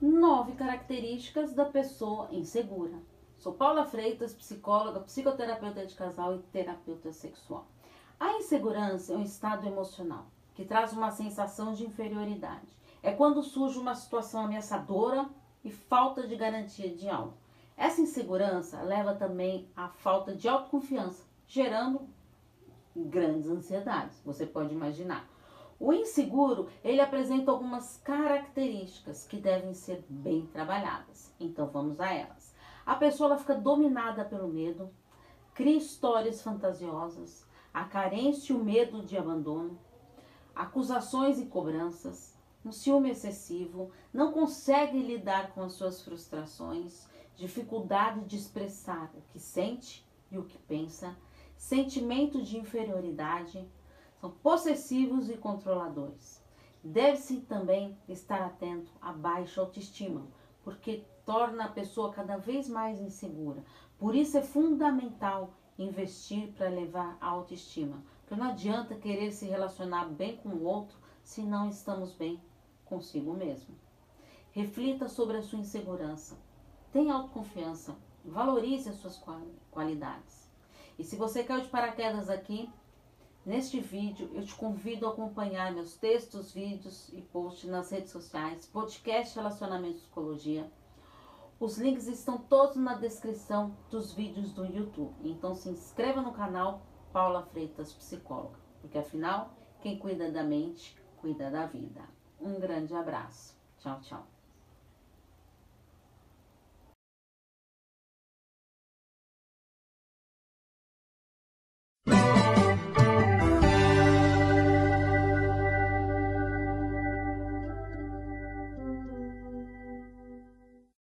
nove características da pessoa insegura. Sou Paula Freitas, psicóloga, psicoterapeuta de casal e terapeuta sexual. A insegurança é um estado emocional que traz uma sensação de inferioridade. É quando surge uma situação ameaçadora e falta de garantia de algo. Essa insegurança leva também à falta de autoconfiança, gerando grandes ansiedades. Você pode imaginar. O inseguro, ele apresenta algumas características que devem ser bem trabalhadas. Então vamos a elas. A pessoa fica dominada pelo medo, cria histórias fantasiosas, a carência e o medo de abandono, acusações e cobranças, um ciúme excessivo, não consegue lidar com as suas frustrações, dificuldade de expressar o que sente e o que pensa, sentimento de inferioridade, são possessivos e controladores. Deve-se também estar atento à baixa autoestima, porque torna a pessoa cada vez mais insegura. Por isso é fundamental investir para levar a autoestima, porque não adianta querer se relacionar bem com o outro se não estamos bem consigo mesmo. Reflita sobre a sua insegurança. Tenha autoconfiança. Valorize as suas qualidades. E se você caiu de paraquedas aqui, Neste vídeo, eu te convido a acompanhar meus textos, vídeos e posts nas redes sociais, podcast Relacionamento Psicologia. Os links estão todos na descrição dos vídeos do YouTube. Então se inscreva no canal Paula Freitas Psicóloga, porque afinal, quem cuida da mente, cuida da vida. Um grande abraço. Tchau, tchau.